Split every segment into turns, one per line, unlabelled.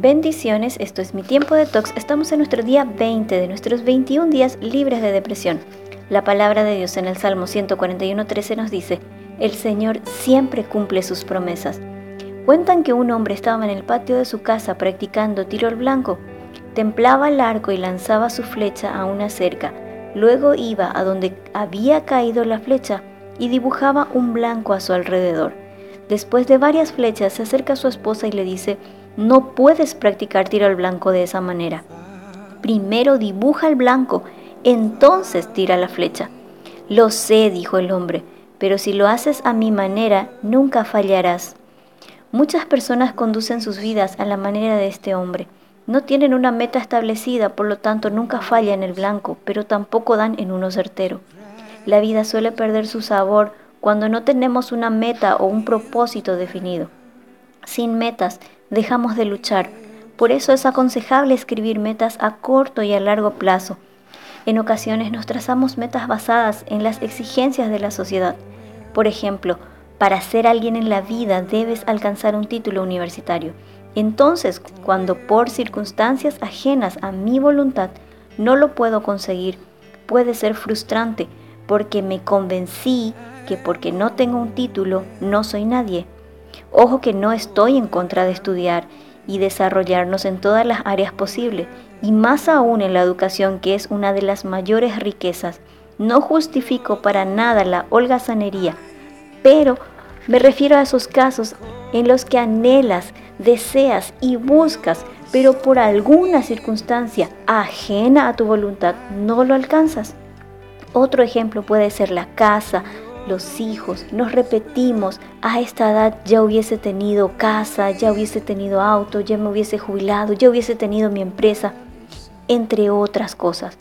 Bendiciones, esto es mi tiempo de tox. Estamos en nuestro día 20 de nuestros 21 días libres de depresión. La palabra de Dios en el Salmo 141.13 nos dice, el Señor siempre cumple sus promesas. Cuentan que un hombre estaba en el patio de su casa practicando tiro al blanco. Templaba el arco y lanzaba su flecha a una cerca. Luego iba a donde había caído la flecha y dibujaba un blanco a su alrededor. Después de varias flechas se acerca a su esposa y le dice, no puedes practicar tiro al blanco de esa manera. Primero dibuja el blanco, entonces tira la flecha. Lo sé, dijo el hombre, pero si lo haces a mi manera, nunca fallarás. Muchas personas conducen sus vidas a la manera de este hombre. No tienen una meta establecida, por lo tanto nunca falla en el blanco, pero tampoco dan en uno certero. La vida suele perder su sabor cuando no tenemos una meta o un propósito definido. Sin metas, dejamos de luchar. Por eso es aconsejable escribir metas a corto y a largo plazo. En ocasiones nos trazamos metas basadas en las exigencias de la sociedad. Por ejemplo, para ser alguien en la vida debes alcanzar un título universitario. Entonces, cuando por circunstancias ajenas a mi voluntad no lo puedo conseguir, puede ser frustrante porque me convencí que porque no tengo un título no soy nadie. Ojo que no estoy en contra de estudiar y desarrollarnos en todas las áreas posibles, y más aún en la educación que es una de las mayores riquezas. No justifico para nada la holgazanería, pero me refiero a esos casos en los que anhelas, deseas y buscas, pero por alguna circunstancia ajena a tu voluntad no lo alcanzas. Otro ejemplo puede ser la casa, los hijos, nos repetimos, a esta edad ya hubiese tenido casa, ya hubiese tenido auto, ya me hubiese jubilado, ya hubiese tenido mi empresa, entre otras cosas.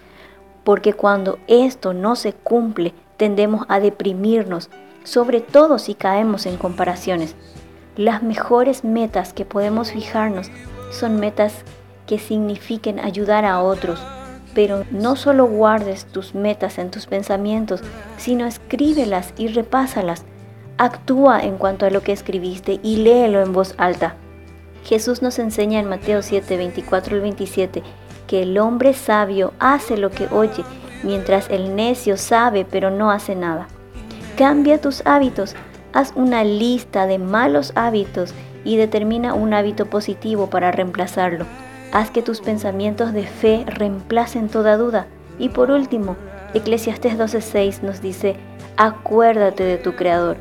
Porque cuando esto no se cumple, tendemos a deprimirnos, sobre todo si caemos en comparaciones. Las mejores metas que podemos fijarnos son metas que signifiquen ayudar a otros, pero no solo guardes tus metas en tus pensamientos, sino escríbelas y repásalas. Actúa en cuanto a lo que escribiste y léelo en voz alta. Jesús nos enseña en Mateo 7, 24 al 27 que el hombre sabio hace lo que oye, mientras el necio sabe pero no hace nada. Cambia tus hábitos, haz una lista de malos hábitos y determina un hábito positivo para reemplazarlo. Haz que tus pensamientos de fe reemplacen toda duda. Y por último, Eclesiastes 12:6 nos dice, acuérdate de tu Creador.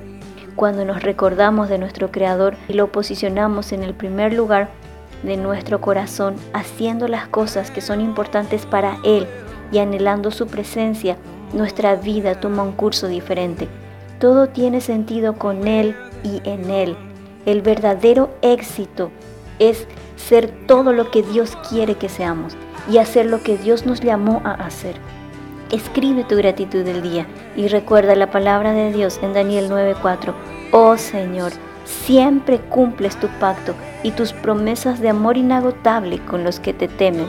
Cuando nos recordamos de nuestro Creador y lo posicionamos en el primer lugar de nuestro corazón, haciendo las cosas que son importantes para Él y anhelando su presencia, nuestra vida toma un curso diferente. Todo tiene sentido con Él y en Él. El verdadero éxito es ser todo lo que Dios quiere que seamos y hacer lo que Dios nos llamó a hacer. Escribe tu gratitud del día y recuerda la palabra de Dios en Daniel 9:4. Oh Señor, siempre cumples tu pacto y tus promesas de amor inagotable con los que te temen.